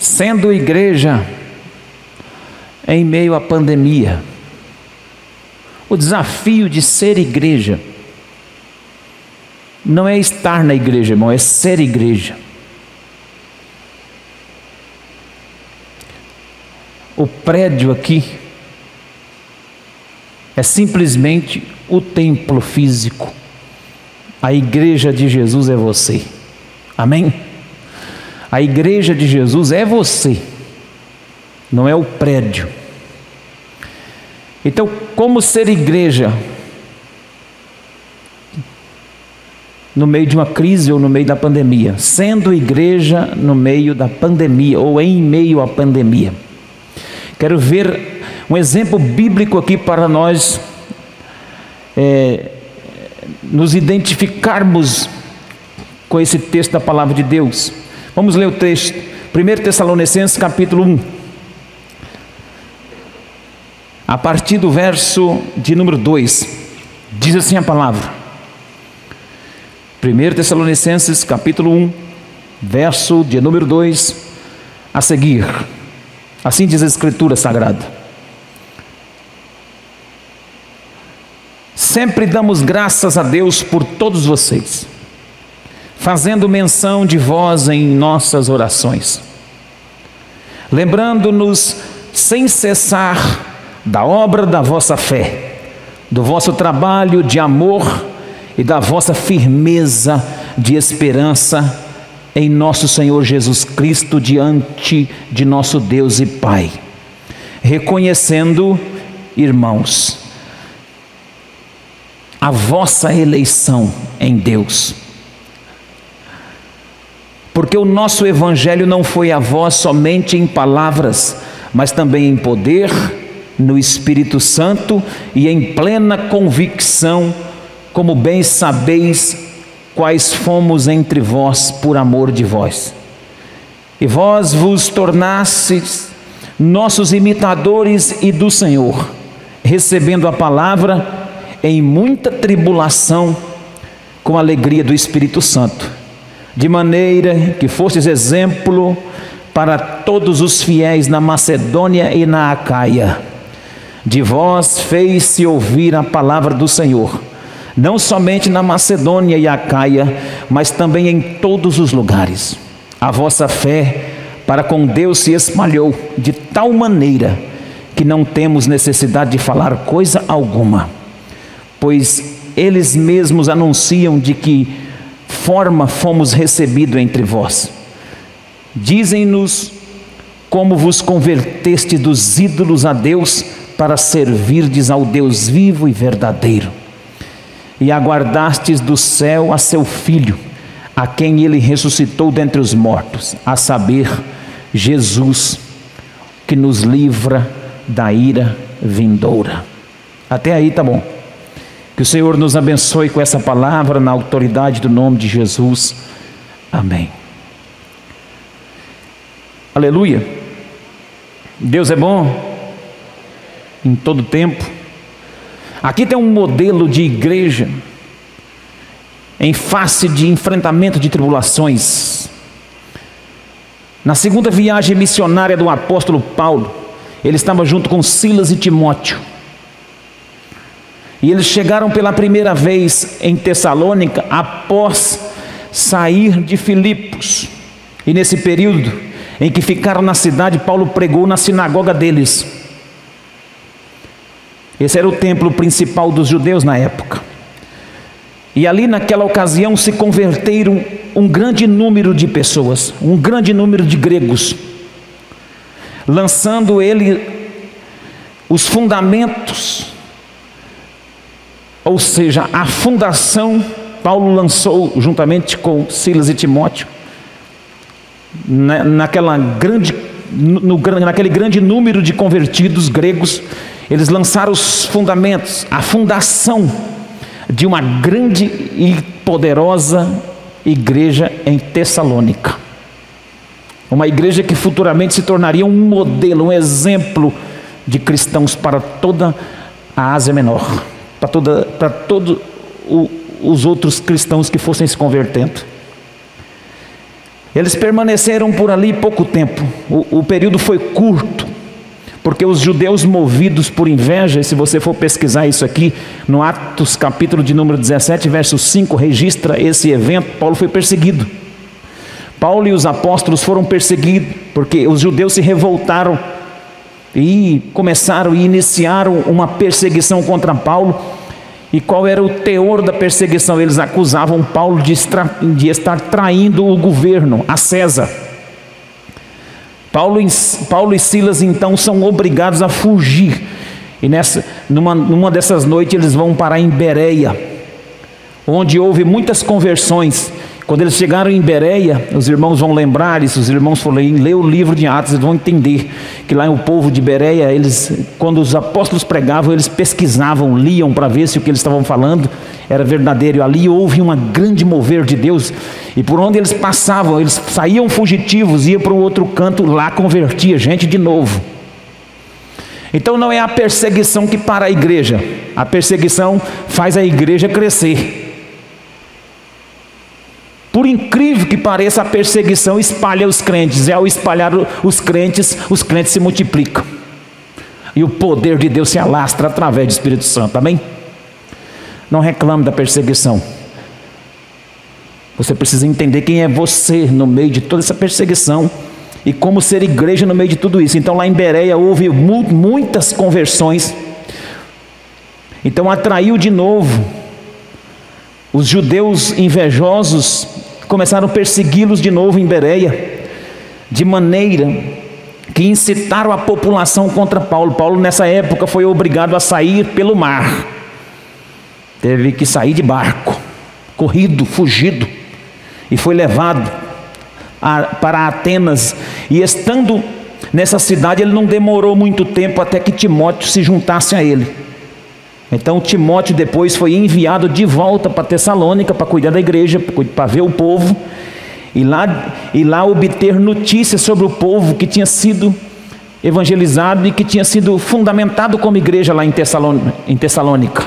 Sendo igreja em meio à pandemia, o desafio de ser igreja não é estar na igreja, irmão, é ser igreja. O prédio aqui é simplesmente o templo físico. A igreja de Jesus é você. Amém? A igreja de Jesus é você, não é o prédio. Então, como ser igreja no meio de uma crise ou no meio da pandemia? Sendo igreja no meio da pandemia ou em meio à pandemia. Quero ver um exemplo bíblico aqui para nós é, nos identificarmos com esse texto da palavra de Deus. Vamos ler o texto, 1 Tessalonicenses capítulo 1. A partir do verso de número 2, diz assim a palavra. 1 Tessalonicenses capítulo 1, verso de número 2 a seguir. Assim diz a Escritura Sagrada. Sempre damos graças a Deus por todos vocês, fazendo menção de vós em nossas orações, lembrando-nos sem cessar da obra da vossa fé, do vosso trabalho de amor e da vossa firmeza de esperança em nosso Senhor Jesus Cristo diante de nosso Deus e Pai, reconhecendo, irmãos, a vossa eleição em Deus. Porque o nosso Evangelho não foi a vós somente em palavras, mas também em poder, no Espírito Santo e em plena convicção, como bem sabeis quais fomos entre vós por amor de vós. E vós vos tornastes nossos imitadores e do Senhor, recebendo a palavra em muita tribulação, com alegria do Espírito Santo, de maneira que fostes exemplo para todos os fiéis na Macedônia e na Acaia. De vós fez-se ouvir a palavra do Senhor não somente na Macedônia e Acaia, mas também em todos os lugares. A vossa fé para com Deus se espalhou de tal maneira que não temos necessidade de falar coisa alguma, pois eles mesmos anunciam de que forma fomos recebidos entre vós. Dizem-nos como vos converteste dos ídolos a Deus para servirdes ao Deus vivo e verdadeiro e aguardastes do céu a seu filho, a quem ele ressuscitou dentre os mortos, a saber, Jesus, que nos livra da ira vindoura. Até aí tá bom. Que o Senhor nos abençoe com essa palavra na autoridade do nome de Jesus. Amém. Aleluia. Deus é bom em todo tempo. Aqui tem um modelo de igreja em face de enfrentamento de tribulações. Na segunda viagem missionária do apóstolo Paulo, ele estava junto com Silas e Timóteo. E eles chegaram pela primeira vez em Tessalônica após sair de Filipos. E nesse período em que ficaram na cidade, Paulo pregou na sinagoga deles. Esse era o templo principal dos judeus na época. E ali naquela ocasião se converteram um grande número de pessoas, um grande número de gregos, lançando ele os fundamentos, ou seja, a fundação, Paulo lançou juntamente com Silas e Timóteo, naquela grande, no, naquele grande número de convertidos gregos, eles lançaram os fundamentos, a fundação de uma grande e poderosa igreja em Tessalônica. Uma igreja que futuramente se tornaria um modelo, um exemplo de cristãos para toda a Ásia Menor, para, todos os outros cristãos que fossem se convertendo. Eles permaneceram por ali pouco tempo, o, o período foi curto, porque os judeus movidos por inveja, se você for pesquisar isso aqui, no Atos capítulo de número 17, verso 5, registra esse evento, Paulo foi perseguido. Paulo e os apóstolos foram perseguidos, porque os judeus se revoltaram e começaram e iniciaram uma perseguição contra Paulo. E qual era o teor da perseguição? Eles acusavam Paulo de, de estar traindo o governo, a César. Paulo, Paulo e Silas então são obrigados a fugir. E nessa, numa, numa dessas noites eles vão parar em Bereia, onde houve muitas conversões. Quando eles chegaram em Bereia, os irmãos vão lembrar isso, os irmãos forem ler o livro de Atos, eles vão entender que lá o povo de Bereia, eles, quando os apóstolos pregavam, eles pesquisavam, liam para ver se o que eles estavam falando era verdadeiro. E ali houve um grande mover de Deus, e por onde eles passavam, eles saíam fugitivos, iam para um outro canto, lá convertia gente de novo. Então não é a perseguição que para a igreja, a perseguição faz a igreja crescer. Por incrível que pareça, a perseguição espalha os crentes, e ao espalhar os crentes, os crentes se multiplicam. E o poder de Deus se alastra através do Espírito Santo, amém? Não reclame da perseguição. Você precisa entender quem é você no meio de toda essa perseguição e como ser igreja no meio de tudo isso. Então, lá em Bereia houve muitas conversões. Então, atraiu de novo os judeus invejosos começaram a persegui-los de novo em Bereia, de maneira que incitaram a população contra Paulo. Paulo, nessa época, foi obrigado a sair pelo mar, teve que sair de barco, corrido, fugido, e foi levado a, para Atenas. E estando nessa cidade, ele não demorou muito tempo até que Timóteo se juntasse a ele. Então Timóteo depois foi enviado de volta para Tessalônica para cuidar da igreja, para ver o povo e lá, e lá obter notícias sobre o povo que tinha sido evangelizado e que tinha sido fundamentado como igreja lá em Tessalônica. Em Tessalônica.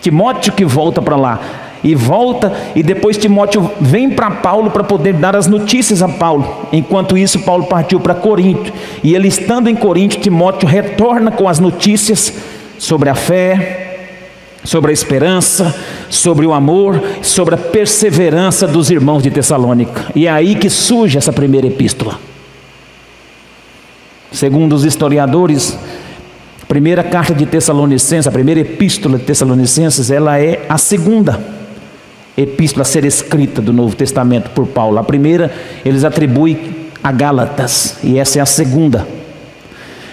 Timóteo que volta para lá e volta e depois Timóteo vem para Paulo para poder dar as notícias a Paulo. Enquanto isso Paulo partiu para Corinto e ele estando em Corinto, Timóteo retorna com as notícias sobre a fé, sobre a esperança, sobre o amor, sobre a perseverança dos irmãos de Tessalônica. E é aí que surge essa primeira epístola. Segundo os historiadores, a primeira carta de Tessalonicenses, a primeira epístola de Tessalonicenses, ela é a segunda epístola a ser escrita do Novo Testamento por Paulo. A primeira eles atribuem a Gálatas, e essa é a segunda.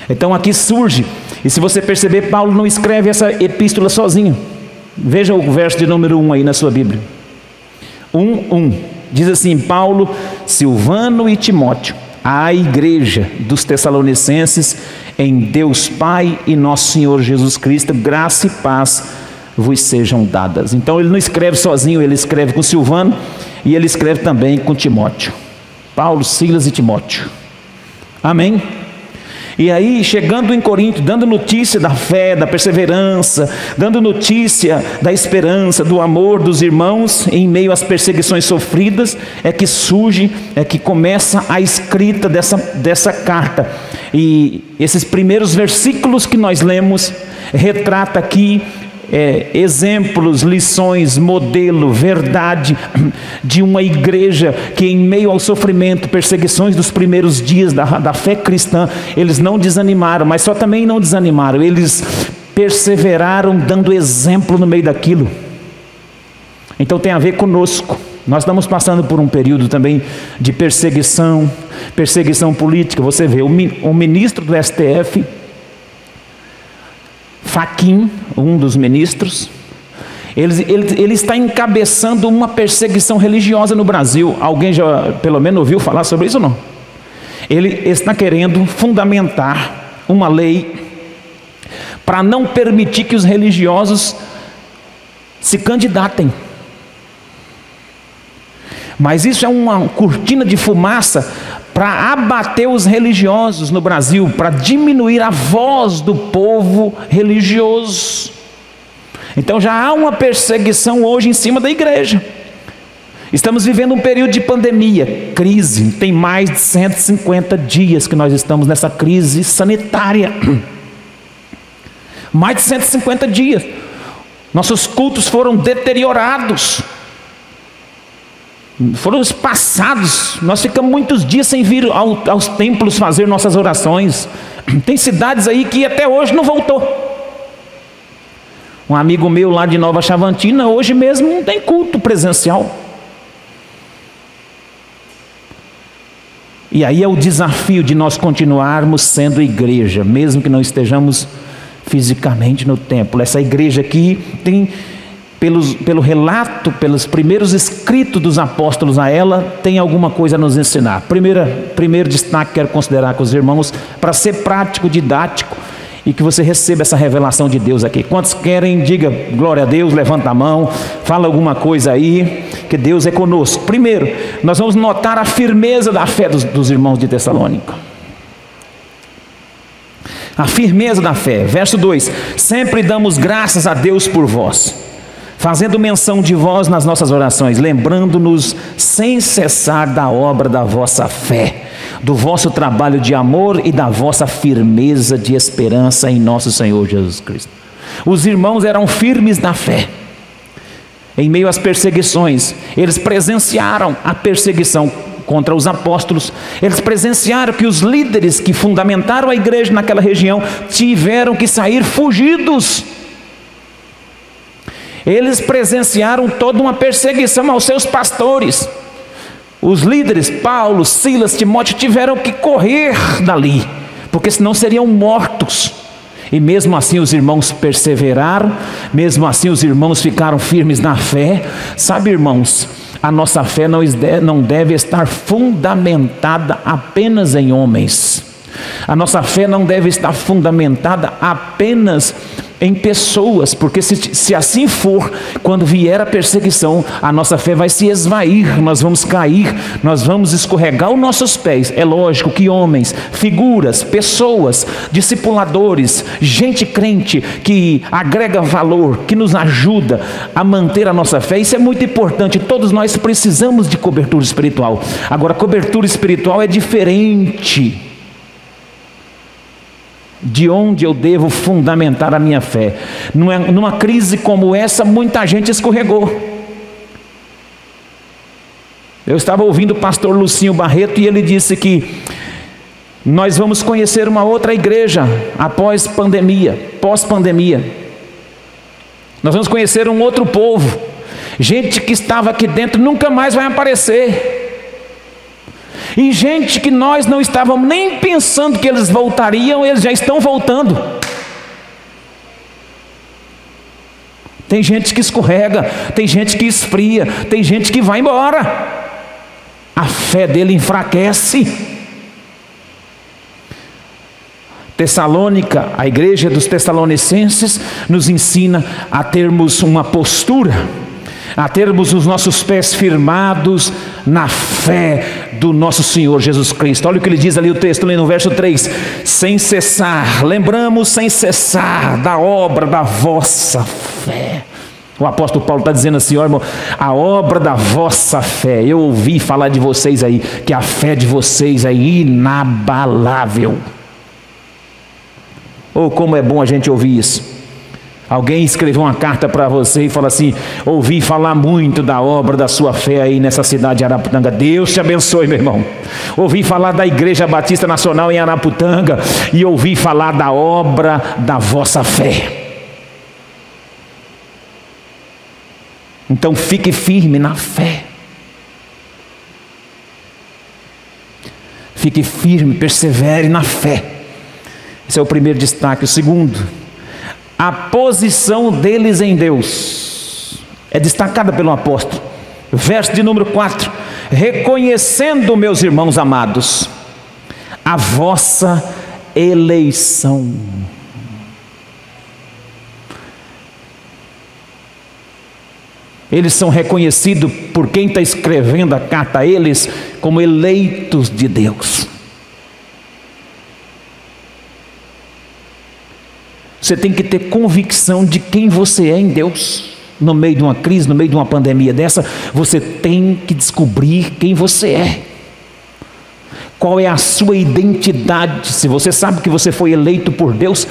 Então aqui surge e se você perceber, Paulo não escreve essa epístola sozinho. Veja o verso de número 1 aí na sua Bíblia. 1, 1. Diz assim: Paulo, Silvano e Timóteo, à igreja dos Tessalonicenses, em Deus Pai e nosso Senhor Jesus Cristo, graça e paz vos sejam dadas. Então ele não escreve sozinho, ele escreve com Silvano e ele escreve também com Timóteo. Paulo, Silas e Timóteo. Amém? E aí, chegando em Corinto, dando notícia da fé, da perseverança, dando notícia da esperança, do amor dos irmãos em meio às perseguições sofridas, é que surge, é que começa a escrita dessa, dessa carta. E esses primeiros versículos que nós lemos retrata aqui é, exemplos, lições, modelo, verdade de uma igreja que, em meio ao sofrimento, perseguições dos primeiros dias da, da fé cristã, eles não desanimaram, mas só também não desanimaram, eles perseveraram dando exemplo no meio daquilo. Então tem a ver conosco. Nós estamos passando por um período também de perseguição, perseguição política. Você vê, o ministro do STF Faquim, um dos ministros, ele, ele, ele, está encabeçando uma perseguição religiosa no Brasil. Alguém já, pelo menos, ouviu falar sobre isso ou não? Ele está querendo fundamentar uma lei para não permitir que os religiosos se candidatem. Mas isso é uma cortina de fumaça para abater os religiosos no Brasil, para diminuir a voz do povo religioso. Então já há uma perseguição hoje em cima da igreja. Estamos vivendo um período de pandemia, crise. Tem mais de 150 dias que nós estamos nessa crise sanitária. Mais de 150 dias. Nossos cultos foram deteriorados. Foram passados. Nós ficamos muitos dias sem vir ao, aos templos fazer nossas orações. Tem cidades aí que até hoje não voltou. Um amigo meu lá de Nova Chavantina, hoje mesmo não tem culto presencial. E aí é o desafio de nós continuarmos sendo igreja, mesmo que não estejamos fisicamente no templo. Essa igreja aqui tem, pelos, pelo relato, pelos primeiros escritos dos apóstolos a ela, tem alguma coisa a nos ensinar. Primeira, primeiro destaque que quero considerar com os irmãos, para ser prático, didático, e que você receba essa revelação de Deus aqui. Quantos querem, diga glória a Deus, levanta a mão, fala alguma coisa aí, que Deus é conosco. Primeiro, nós vamos notar a firmeza da fé dos, dos irmãos de Tessalônica. A firmeza da fé. Verso 2: Sempre damos graças a Deus por vós, fazendo menção de vós nas nossas orações, lembrando-nos sem cessar da obra da vossa fé do vosso trabalho de amor e da vossa firmeza de esperança em nosso Senhor Jesus Cristo. Os irmãos eram firmes na fé. Em meio às perseguições, eles presenciaram a perseguição contra os apóstolos, eles presenciaram que os líderes que fundamentaram a igreja naquela região tiveram que sair fugidos. Eles presenciaram toda uma perseguição aos seus pastores. Os líderes, Paulo, Silas, Timóteo, tiveram que correr dali, porque senão seriam mortos. E mesmo assim os irmãos perseveraram, mesmo assim os irmãos ficaram firmes na fé. Sabe, irmãos, a nossa fé não deve estar fundamentada apenas em homens. A nossa fé não deve estar fundamentada apenas em pessoas, porque se, se assim for, quando vier a perseguição, a nossa fé vai se esvair, nós vamos cair, nós vamos escorregar os nossos pés. É lógico que homens, figuras, pessoas, discipuladores, gente crente que agrega valor, que nos ajuda a manter a nossa fé, isso é muito importante. Todos nós precisamos de cobertura espiritual. Agora, cobertura espiritual é diferente de onde eu devo fundamentar a minha fé. Numa crise como essa, muita gente escorregou. Eu estava ouvindo o pastor Lucinho Barreto e ele disse que nós vamos conhecer uma outra igreja após pandemia, pós-pandemia. Nós vamos conhecer um outro povo. Gente que estava aqui dentro nunca mais vai aparecer. E gente que nós não estávamos nem pensando que eles voltariam, eles já estão voltando. Tem gente que escorrega, tem gente que esfria, tem gente que vai embora. A fé dele enfraquece. Tessalônica, a igreja dos Tessalonicenses, nos ensina a termos uma postura a termos os nossos pés firmados na fé do nosso Senhor Jesus Cristo. Olha o que ele diz ali o texto, ali no verso 3: sem cessar, lembramos sem cessar da obra da vossa fé. O apóstolo Paulo está dizendo assim, ó irmão, a obra da vossa fé. Eu ouvi falar de vocês aí, que a fé de vocês é inabalável. Oh, como é bom a gente ouvir isso. Alguém escreveu uma carta para você e fala assim: ouvi falar muito da obra da sua fé aí nessa cidade de Araputanga. Deus te abençoe, meu irmão. Ouvi falar da Igreja Batista Nacional em Araputanga e ouvi falar da obra da vossa fé. Então fique firme na fé. Fique firme, persevere na fé. Esse é o primeiro destaque. O segundo, a posição deles em Deus é destacada pelo apóstolo. Verso de número 4: Reconhecendo, meus irmãos amados, a vossa eleição. Eles são reconhecidos por quem está escrevendo a carta a eles como eleitos de Deus. Você tem que ter convicção de quem você é em Deus. no meio de uma crise, no meio de uma pandemia dessa, você tem que descobrir quem você é. Qual é a sua identidade? Se você sabe que você foi eleito por Deus,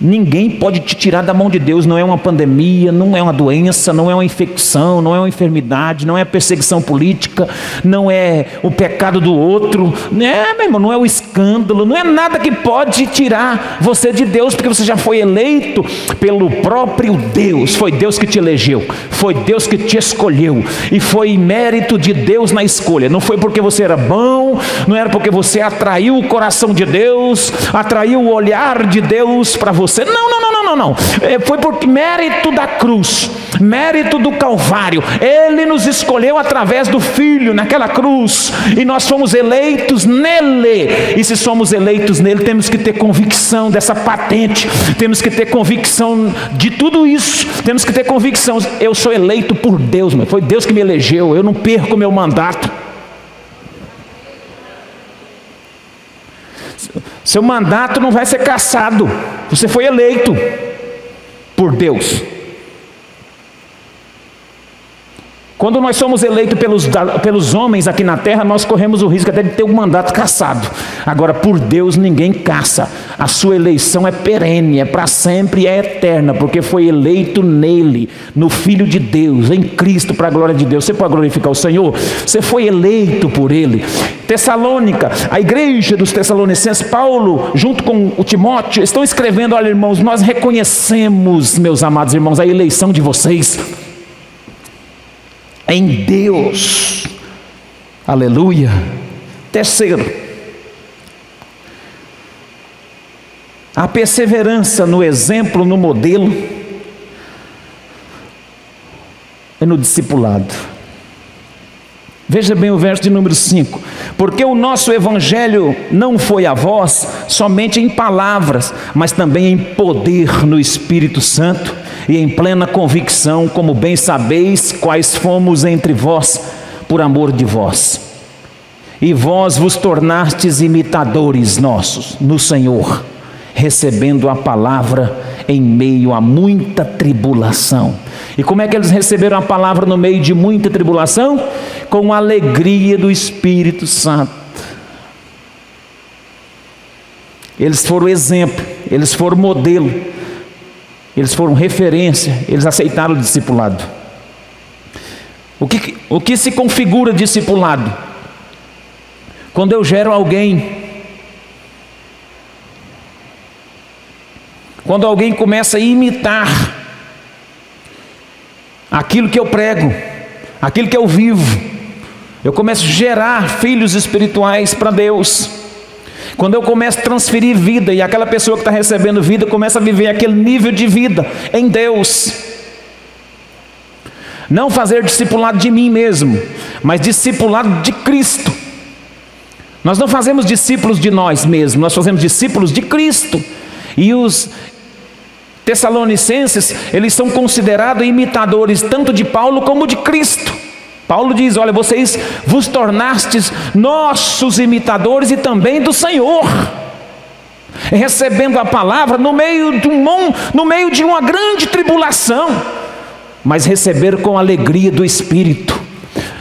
Ninguém pode te tirar da mão de Deus, não é uma pandemia, não é uma doença, não é uma infecção, não é uma enfermidade, não é perseguição política, não é o pecado do outro, né, meu irmão, não é o escândalo, não é nada que pode tirar você de Deus, porque você já foi eleito pelo próprio Deus, foi Deus que te elegeu, foi Deus que te escolheu, e foi mérito de Deus na escolha, não foi porque você era bom, não era porque você atraiu o coração de Deus, atraiu o olhar de Deus para você. Não, não, não, não, não, não. É, foi por mérito da cruz, mérito do Calvário. Ele nos escolheu através do Filho naquela cruz e nós fomos eleitos nele. E se somos eleitos nele, temos que ter convicção dessa patente, temos que ter convicção de tudo isso, temos que ter convicção. Eu sou eleito por Deus, mas foi Deus que me elegeu. Eu não perco meu mandato. Seu mandato não vai ser cassado. Você foi eleito por Deus. Quando nós somos eleitos pelos, pelos homens aqui na terra, nós corremos o risco até de ter o um mandato caçado. Agora, por Deus, ninguém caça. A sua eleição é perene, é para sempre é eterna, porque foi eleito nele, no Filho de Deus, em Cristo, para a glória de Deus. Você pode glorificar o Senhor? Você foi eleito por ele. Tessalônica, a igreja dos Tessalonicenses, Paulo, junto com o Timóteo, estão escrevendo: olha, irmãos, nós reconhecemos, meus amados irmãos, a eleição de vocês em Deus. Aleluia. Terceiro, a perseverança no exemplo, no modelo, e no discipulado. Veja bem o verso de número 5: Porque o nosso evangelho não foi a vós somente em palavras, mas também em poder no Espírito Santo e em plena convicção, como bem sabeis, quais fomos entre vós por amor de vós. E vós vos tornastes imitadores nossos no Senhor, recebendo a palavra em meio a muita tribulação. E como é que eles receberam a palavra no meio de muita tribulação? Com a alegria do Espírito Santo. Eles foram exemplo, eles foram modelo eles foram referência, eles aceitaram o discipulado. O que, o que se configura discipulado? Quando eu gero alguém, quando alguém começa a imitar aquilo que eu prego, aquilo que eu vivo, eu começo a gerar filhos espirituais para Deus. Quando eu começo a transferir vida e aquela pessoa que está recebendo vida começa a viver aquele nível de vida em Deus. Não fazer discipulado de mim mesmo, mas discipulado de Cristo. Nós não fazemos discípulos de nós mesmos, nós fazemos discípulos de Cristo. E os Tessalonicenses, eles são considerados imitadores tanto de Paulo como de Cristo. Paulo diz: Olha, vocês vos tornastes nossos imitadores e também do Senhor, recebendo a palavra no meio de um no meio de uma grande tribulação, mas receber com alegria do Espírito,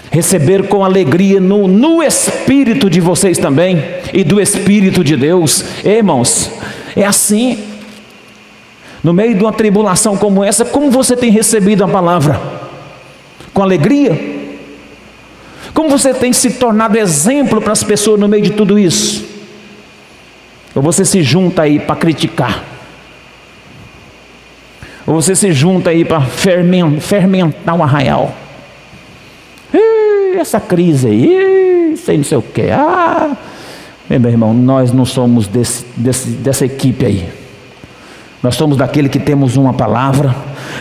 receber com alegria no, no Espírito de vocês também e do Espírito de Deus, irmãos, é assim. No meio de uma tribulação como essa, como você tem recebido a palavra? Com alegria? Como você tem se tornado exemplo para as pessoas no meio de tudo isso? Ou você se junta aí para criticar? Ou você se junta aí para fermentar, um arraial? Ih, essa crise aí, sei não sei o que. Ah, meu irmão, nós não somos desse, desse, dessa equipe aí. Nós somos daquele que temos uma palavra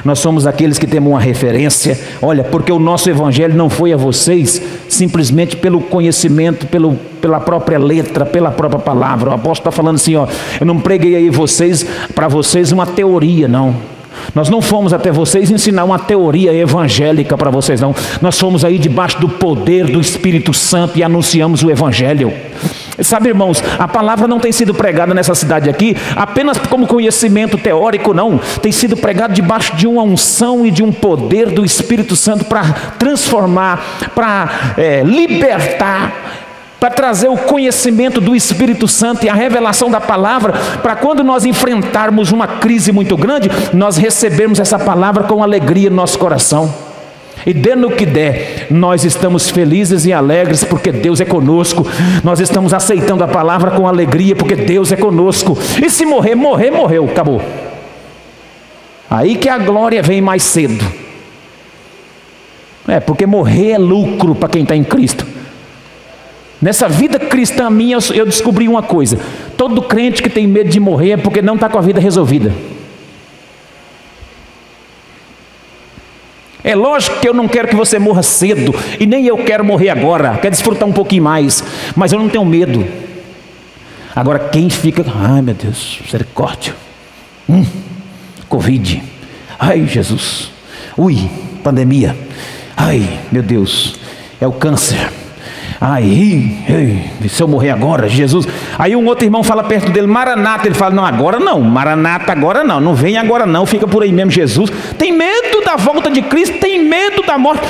nós somos aqueles que temos uma referência. Olha, porque o nosso evangelho não foi a vocês simplesmente pelo conhecimento, pelo, pela própria letra, pela própria palavra. O apóstolo está falando assim: ó, eu não preguei aí vocês para vocês uma teoria, não. Nós não fomos até vocês ensinar uma teoria evangélica para vocês, não. Nós fomos aí debaixo do poder do Espírito Santo e anunciamos o Evangelho. Sabe, irmãos, a palavra não tem sido pregada nessa cidade aqui apenas como conhecimento teórico, não. Tem sido pregada debaixo de uma unção e de um poder do Espírito Santo para transformar, para é, libertar para trazer o conhecimento do Espírito Santo e a revelação da palavra, para quando nós enfrentarmos uma crise muito grande, nós recebermos essa palavra com alegria no nosso coração. E dando o que der, nós estamos felizes e alegres porque Deus é conosco. Nós estamos aceitando a palavra com alegria porque Deus é conosco. E se morrer, morrer, morreu, acabou. Aí que a glória vem mais cedo. É, porque morrer é lucro para quem está em Cristo. Nessa vida cristã minha, eu descobri uma coisa: todo crente que tem medo de morrer é porque não está com a vida resolvida. É lógico que eu não quero que você morra cedo, e nem eu quero morrer agora, quero desfrutar um pouquinho mais, mas eu não tenho medo. Agora, quem fica, ai meu Deus, misericórdia, hum, Covid, ai Jesus, ui, pandemia, ai meu Deus, é o câncer. Aí, se eu morrer agora, Jesus. Aí um outro irmão fala perto dele, Maranata. Ele fala: Não, agora não, Maranata, agora não, não vem agora não, fica por aí mesmo, Jesus. Tem medo da volta de Cristo, tem medo da morte.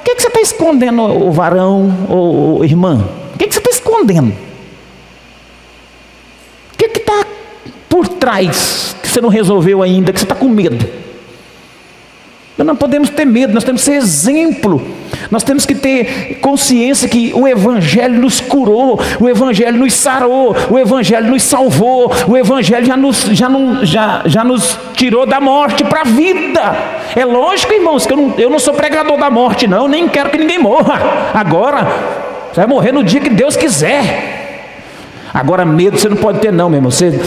O que, é que você está escondendo, o varão, ou irmã? O que, é que você está escondendo? O que é está por trás que você não resolveu ainda, que você está com medo? Nós não podemos ter medo, nós temos que ser exemplo. Nós temos que ter consciência que o Evangelho nos curou, o Evangelho nos sarou, o Evangelho nos salvou, o Evangelho já nos, já não, já, já nos tirou da morte para a vida. É lógico, irmãos, que eu não, eu não sou pregador da morte, não, nem quero que ninguém morra. Agora, você vai morrer no dia que Deus quiser. Agora, medo você não pode ter, não, meu irmão. Você,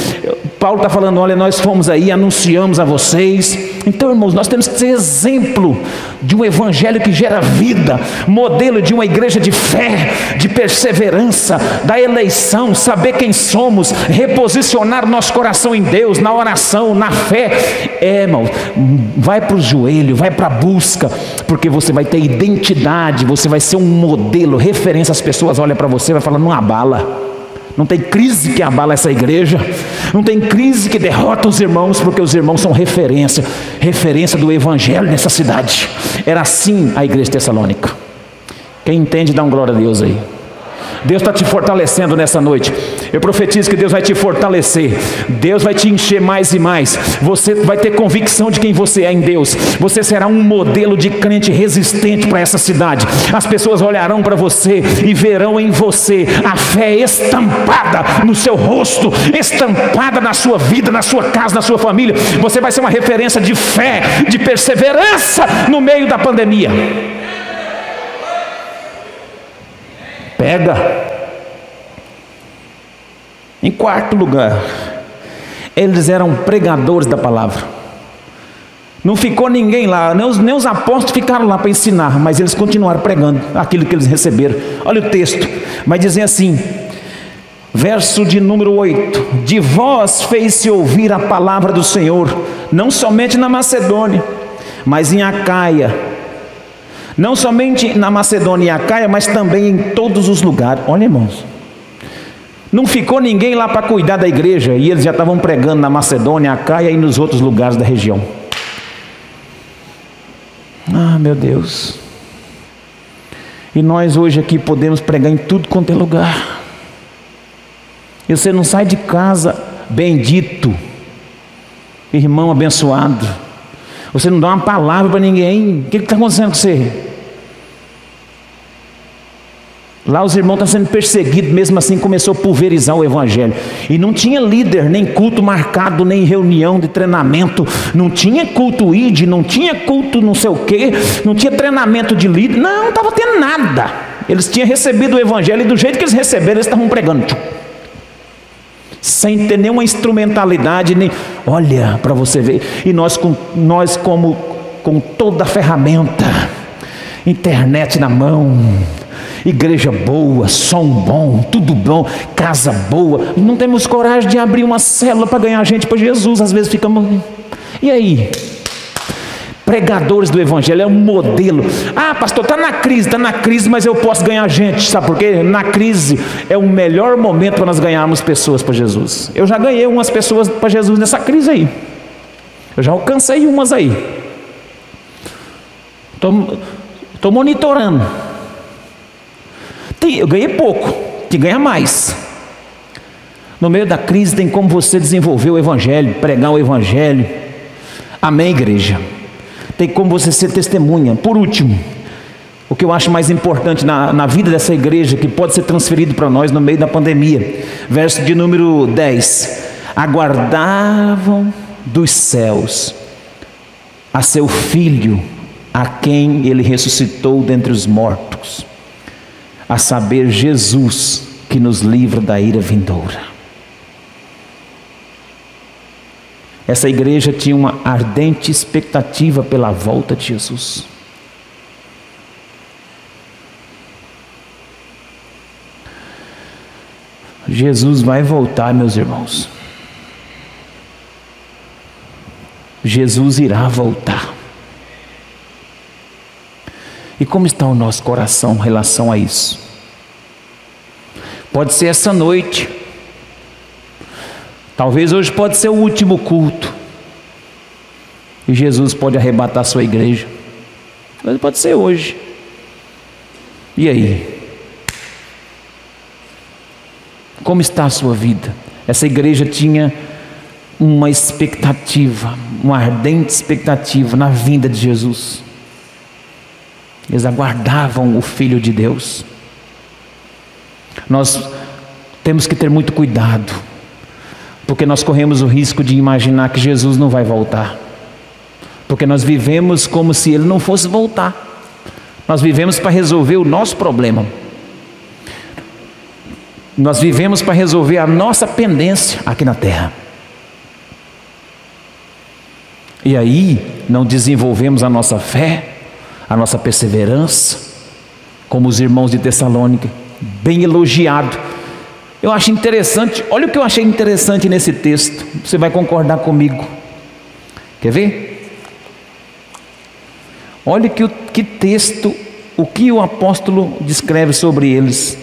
Paulo está falando: olha, nós fomos aí, anunciamos a vocês. Então, irmãos, nós temos que ser exemplo de um evangelho que gera vida, modelo de uma igreja de fé, de perseverança, da eleição, saber quem somos, reposicionar nosso coração em Deus, na oração, na fé. É, irmão, vai para o joelho, vai para a busca, porque você vai ter identidade, você vai ser um modelo, referência. As pessoas olham para você e vai falar: não abala. Não tem crise que abala essa igreja. Não tem crise que derrota os irmãos, porque os irmãos são referência, referência do evangelho nessa cidade. Era assim a igreja tessalônica. Quem entende, dá um glória a Deus aí. Deus está te fortalecendo nessa noite. Eu profetizo que Deus vai te fortalecer. Deus vai te encher mais e mais. Você vai ter convicção de quem você é em Deus. Você será um modelo de crente resistente para essa cidade. As pessoas olharão para você e verão em você a fé estampada no seu rosto, estampada na sua vida, na sua casa, na sua família. Você vai ser uma referência de fé, de perseverança no meio da pandemia. Pega. Em quarto lugar, eles eram pregadores da palavra. Não ficou ninguém lá, nem os, nem os apóstolos ficaram lá para ensinar, mas eles continuaram pregando aquilo que eles receberam. Olha o texto, vai dizer assim, verso de número 8: De vós fez-se ouvir a palavra do Senhor, não somente na Macedônia, mas em Acaia não somente na Macedônia e Acaia, mas também em todos os lugares. Olha, irmãos. Não ficou ninguém lá para cuidar da igreja e eles já estavam pregando na Macedônia, Acaia e nos outros lugares da região. Ah, meu Deus. E nós hoje aqui podemos pregar em tudo quanto é lugar. E você não sai de casa bendito, irmão abençoado. Você não dá uma palavra para ninguém. O que está acontecendo com você? Lá os irmãos estão sendo perseguidos, mesmo assim começou a pulverizar o evangelho. E não tinha líder, nem culto marcado, nem reunião de treinamento, não tinha culto id, não tinha culto não sei o quê, não tinha treinamento de líder, não, não estava tendo nada. Eles tinham recebido o evangelho e do jeito que eles receberam, eles estavam pregando sem ter nenhuma instrumentalidade, nem. Olha para você ver. E nós, com, nós como com toda a ferramenta, internet na mão, igreja boa, som bom, tudo bom, casa boa. Não temos coragem de abrir uma célula para ganhar gente para Jesus. Às vezes ficamos. E aí? pregadores do Evangelho, é um modelo. Ah, pastor, está na crise, está na crise, mas eu posso ganhar gente, sabe por quê? Na crise é o melhor momento para nós ganharmos pessoas para Jesus. Eu já ganhei umas pessoas para Jesus nessa crise aí, eu já alcancei umas aí. Estou monitorando. Eu ganhei pouco, que ganha mais. No meio da crise tem como você desenvolver o Evangelho, pregar o Evangelho. Amém, igreja? Tem como você ser testemunha. Por último, o que eu acho mais importante na, na vida dessa igreja, que pode ser transferido para nós no meio da pandemia. Verso de número 10: Aguardavam dos céus a seu filho, a quem ele ressuscitou dentre os mortos, a saber, Jesus, que nos livra da ira vindoura. Essa igreja tinha uma ardente expectativa pela volta de Jesus. Jesus vai voltar, meus irmãos. Jesus irá voltar. E como está o nosso coração em relação a isso? Pode ser essa noite, Talvez hoje pode ser o último culto. E Jesus pode arrebatar a sua igreja. Mas pode ser hoje. E aí? Como está a sua vida? Essa igreja tinha uma expectativa, uma ardente expectativa na vinda de Jesus. Eles aguardavam o Filho de Deus. Nós temos que ter muito cuidado porque nós corremos o risco de imaginar que Jesus não vai voltar, porque nós vivemos como se ele não fosse voltar, nós vivemos para resolver o nosso problema, nós vivemos para resolver a nossa pendência aqui na terra. E aí não desenvolvemos a nossa fé, a nossa perseverança, como os irmãos de Tessalônica, bem elogiado eu acho interessante, olha o que eu achei interessante nesse texto, você vai concordar comigo. Quer ver? Olha que, que texto, o que o apóstolo descreve sobre eles.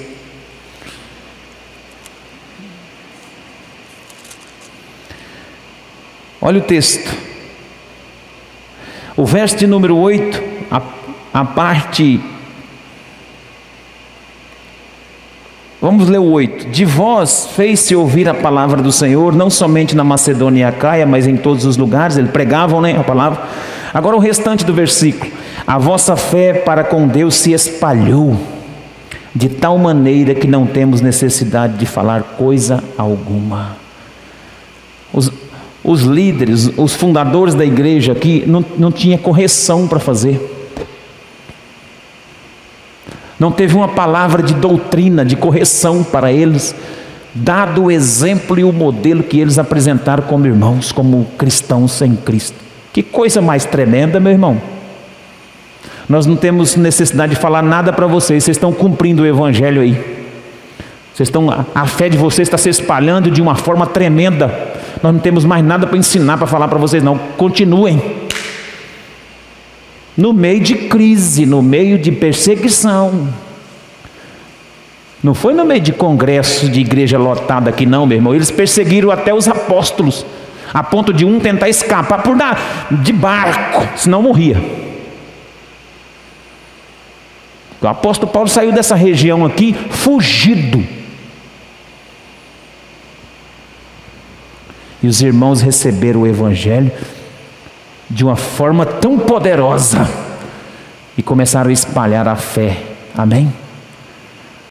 Olha o texto. O verso de número 8, a, a parte Vamos ler o 8. De vós fez-se ouvir a palavra do Senhor, não somente na Macedônia e Acaia, mas em todos os lugares, eles pregavam né, a palavra. Agora o restante do versículo. A vossa fé para com Deus se espalhou, de tal maneira que não temos necessidade de falar coisa alguma. Os, os líderes, os fundadores da igreja aqui, não, não tinha correção para fazer não teve uma palavra de doutrina, de correção para eles, dado o exemplo e o modelo que eles apresentaram como irmãos, como cristãos sem Cristo. Que coisa mais tremenda, meu irmão. Nós não temos necessidade de falar nada para vocês, vocês estão cumprindo o evangelho aí. Vocês estão, a fé de vocês está se espalhando de uma forma tremenda. Nós não temos mais nada para ensinar, para falar para vocês, não. Continuem no meio de crise, no meio de perseguição. Não foi no meio de congresso de igreja lotada aqui, não, meu irmão. Eles perseguiram até os apóstolos, a ponto de um tentar escapar por de barco, senão morria. O apóstolo Paulo saiu dessa região aqui fugido. E os irmãos receberam o evangelho de uma forma tão poderosa e começaram a espalhar a fé. Amém?